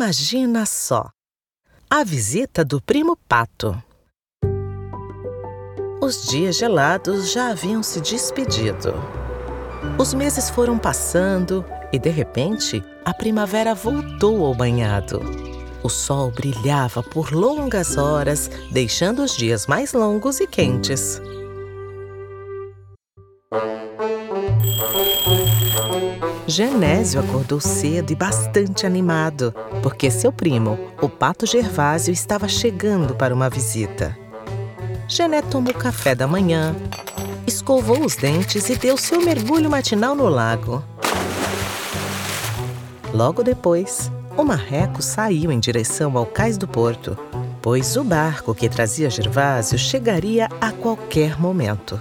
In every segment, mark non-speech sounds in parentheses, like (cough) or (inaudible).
Imagina só! A visita do primo Pato. Os dias gelados já haviam se despedido. Os meses foram passando e, de repente, a primavera voltou ao banhado. O sol brilhava por longas horas, deixando os dias mais longos e quentes. Genésio acordou cedo e bastante animado, porque seu primo, o pato Gervásio, estava chegando para uma visita. Gené tomou café da manhã, escovou os dentes e deu seu mergulho matinal no lago. Logo depois, o marreco saiu em direção ao cais do porto, pois o barco que trazia Gervásio chegaria a qualquer momento.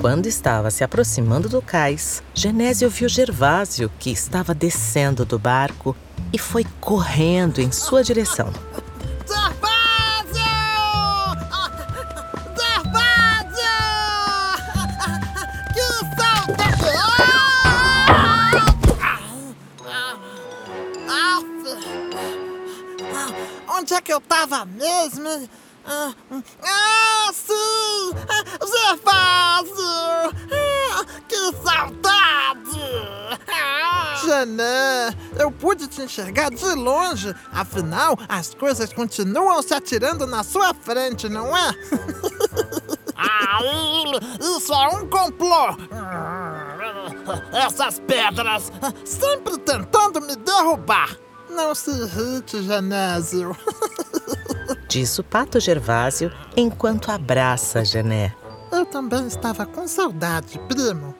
Quando estava se aproximando do cais, Genésio viu Gervásio, que estava descendo do barco, e foi correndo em sua direção. Gervásio! Que saudade! Onde é que eu tava mesmo? Ah, ah sim! Gervásio! Ah, que saudade! Janã, eu pude te enxergar de longe. Afinal, as coisas continuam se atirando na sua frente, não é? (laughs) Aí, isso é um complô! Essas pedras sempre tentando me derrubar! Não se irrite, Genésio. (laughs) Diz o pato Gervásio enquanto abraça Gené. Eu também estava com saudade, primo.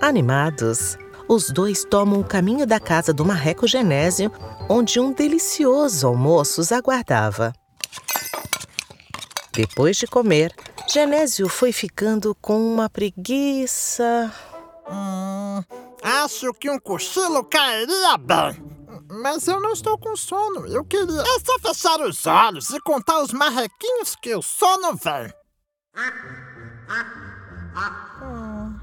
Animados, os dois tomam o caminho da casa do marreco Genésio, onde um delicioso almoço os aguardava. Depois de comer, Genésio foi ficando com uma preguiça. Hum, acho que um cochilo cairia bem. Mas eu não estou com sono. Eu queria. É só fechar os olhos e contar os marrequinhos que o sono vem. Hum,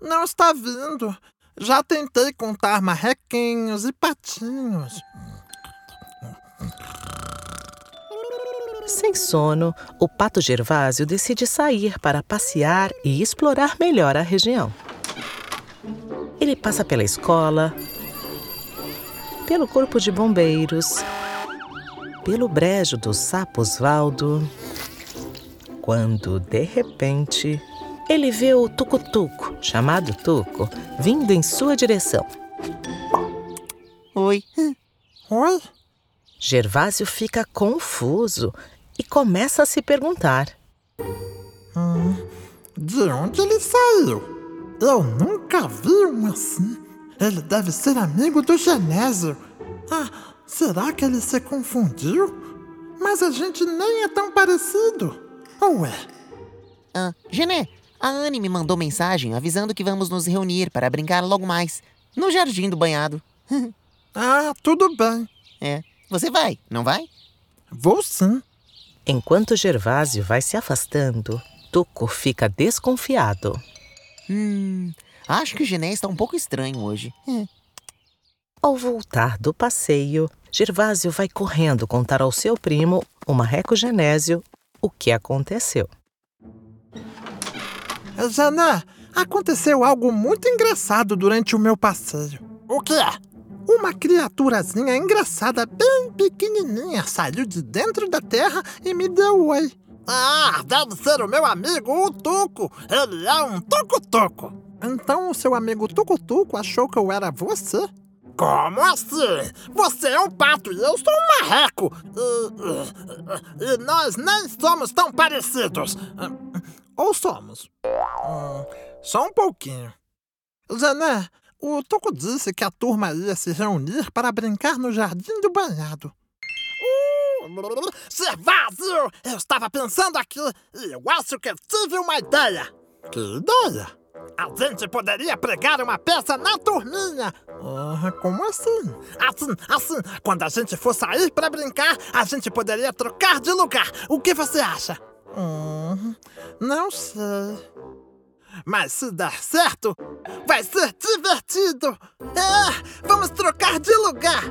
não está vindo. Já tentei contar marrequinhos e patinhos. Sem sono, o pato Gervásio decide sair para passear e explorar melhor a região. Ele passa pela escola, pelo corpo de bombeiros, pelo brejo do sapo Osvaldo, quando, de repente, ele vê o tucutuco, chamado Tuco, vindo em sua direção. Oi. Oi? Gervásio fica confuso e começa a se perguntar. Hum, de onde ele saiu? Eu nunca vi um assim. Ele deve ser amigo do Genésio. Ah, será que ele se confundiu? Mas a gente nem é tão parecido. Ou é? Ah, Gené, a Anne me mandou mensagem avisando que vamos nos reunir para brincar logo mais, no jardim do banhado. (laughs) ah, tudo bem. É, você vai, não vai? Vou sim. Enquanto Gervásio vai se afastando, Tuco fica desconfiado. Hum, Acho que o Gené está um pouco estranho hoje. É. Ao voltar do passeio, Gervásio vai correndo contar ao seu primo, o marreco Genésio, o que aconteceu. Janá, aconteceu algo muito engraçado durante o meu passeio. O que é? Uma criaturazinha engraçada, bem pequenininha, saiu de dentro da terra e me deu oi. Ah, deve ser o meu amigo, o Tuco. Ele é um tuco-tuco. Então o seu amigo Tucutuco achou que eu era você? Como assim? Você é um pato e eu sou um marreco. E, e, e nós nem somos tão parecidos. Ou somos? Hum, só um pouquinho. Zené, o Tuco disse que a turma ia se reunir para brincar no jardim do banhado. Uh, Servazio! Eu estava pensando aqui e eu acho que tive uma ideia. Que ideia? A gente poderia pregar uma peça na turminha. Ah, como assim? Assim, assim. Quando a gente for sair para brincar, a gente poderia trocar de lugar. O que você acha? Hum, não sei. Mas se dar certo, vai ser divertido! É, vamos trocar de lugar!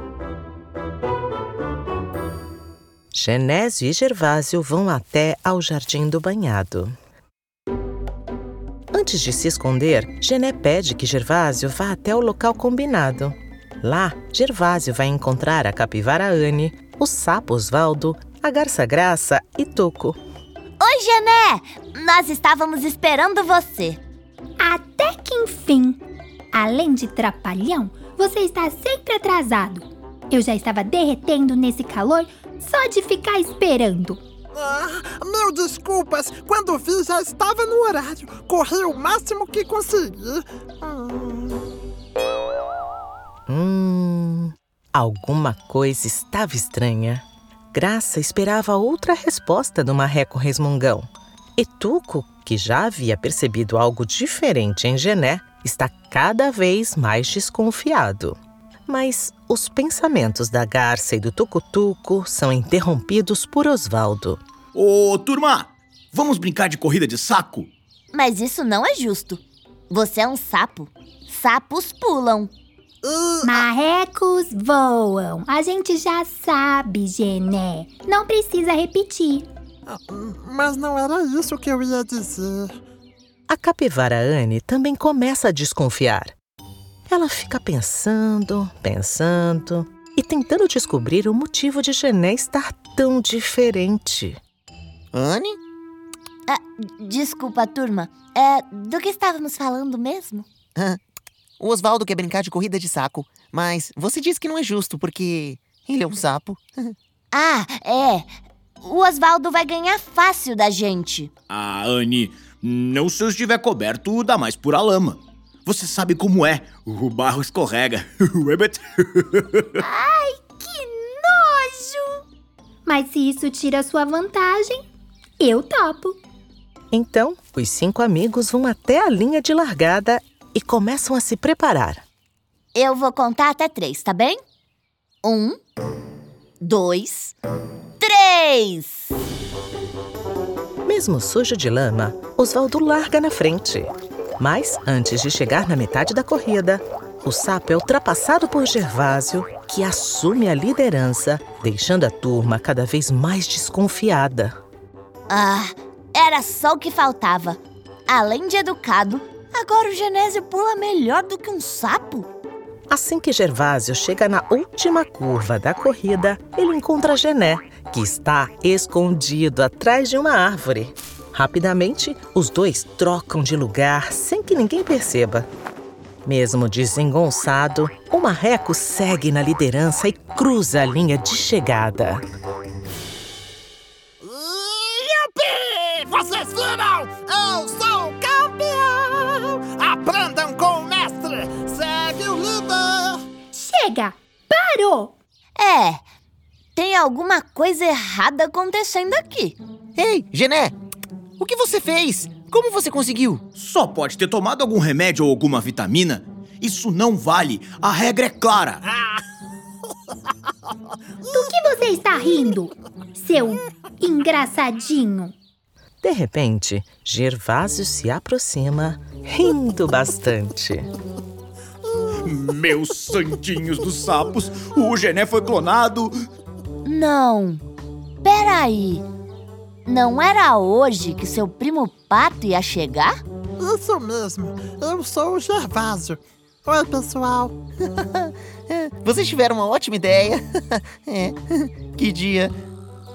Genésio e Gervásio vão até ao Jardim do Banhado. Antes de se esconder, Gené pede que Gervásio vá até o local combinado. Lá, Gervásio vai encontrar a capivara Anne, o sapo Osvaldo, a garça Graça e Tuco. Oi, Gené! Nós estávamos esperando você. Até que enfim! Além de trapalhão, você está sempre atrasado. Eu já estava derretendo nesse calor só de ficar esperando. Ah, mil desculpas! Quando vi, já estava no horário. Corri o máximo que consegui. Hum. Hum, alguma coisa estava estranha. Graça esperava outra resposta do marreco resmungão. E Tuco, que já havia percebido algo diferente em Gené, está cada vez mais desconfiado. Mas os pensamentos da garça e do tucutuco são interrompidos por Osvaldo. Ô, turma, vamos brincar de corrida de saco? Mas isso não é justo. Você é um sapo. Sapos pulam. Marrecos voam. A gente já sabe, Gené. Não precisa repetir. Ah, Mas não era isso que eu ia dizer. A capivara Anne também começa a desconfiar. Ela fica pensando, pensando e tentando descobrir o motivo de Gené estar tão diferente. Anne? Desculpa, turma. É, do que estávamos falando mesmo? O Osvaldo quer brincar de corrida de saco, mas você disse que não é justo porque ele é um sapo. (laughs) Ah, é. O Osvaldo vai ganhar fácil da gente. Ah, Anne, não se eu estiver coberto da mais pura lama. Você sabe como é, o barro escorrega. (laughs) Ribbit. Que nojo! Mas se isso tira sua vantagem, eu topo. Então, os cinco amigos vão até a linha de largada e começam a se preparar. Eu vou contar até três, tá bem? Um, dois, três! Mesmo sujo de lama, Osvaldo larga na frente. Mas, antes de chegar na metade da corrida, o sapo é ultrapassado por Gervásio, que assume a liderança, deixando a turma cada vez mais desconfiada. Ah, era só o que faltava. Além de educado, agora o Genésio pula melhor do que um sapo. Assim que Gervásio chega na última curva da corrida, ele encontra Gené, que está escondido atrás de uma árvore. Rapidamente, os dois trocam de lugar sem que ninguém perceba. Mesmo desengonçado, o marreco segue na liderança e cruza a linha de chegada. Yupi! Vocês viram? Eu sou o campeão! Aprendam com o mestre! Segue o líder! Chega! Parou! É, tem alguma coisa errada acontecendo aqui. Ei, Gené! O que você fez? Como você conseguiu? Só pode ter tomado algum remédio ou alguma vitamina. Isso não vale. A regra é clara. Do que você está rindo, seu engraçadinho? De repente, Gervásio se aproxima, rindo bastante. Meus santinhos dos sapos, o Gené foi clonado. Não. Peraí. Não era hoje que seu primo Pato ia chegar? Isso mesmo, eu sou o Gervásio. Oi, pessoal. (laughs) Vocês tiveram uma ótima ideia. (laughs) é. Que dia.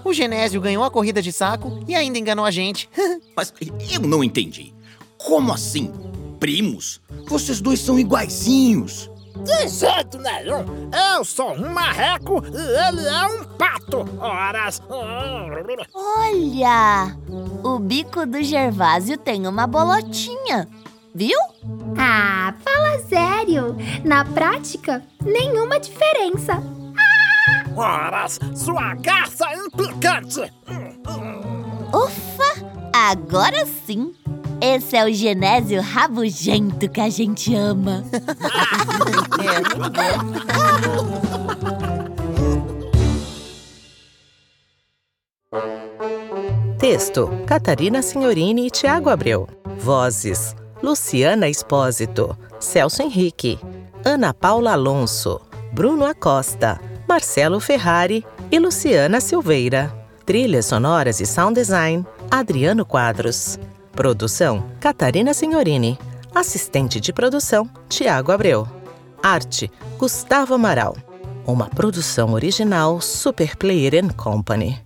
O Genésio ganhou a corrida de saco e ainda enganou a gente. (laughs) Mas eu não entendi. Como assim? Primos? Vocês dois são iguaizinhos. De jeito nenhum! Eu sou um marreco e ele é um pato! Horas! Olha! O bico do Gervásio tem uma bolotinha. Viu? Ah, fala sério! Na prática, nenhuma diferença. Horas! Sua garça implicante! Ufa! Agora sim! Esse é o Genésio rabugento que a gente ama. (laughs) É. Texto: Catarina Signorini e Tiago Abreu. Vozes: Luciana Espósito, Celso Henrique, Ana Paula Alonso, Bruno Acosta, Marcelo Ferrari e Luciana Silveira. Trilhas sonoras e sound design, Adriano Quadros. Produção, Catarina Signorini. Assistente de produção, Tiago Abreu. Arte, Gustavo Amaral. Uma produção original Super Player Company.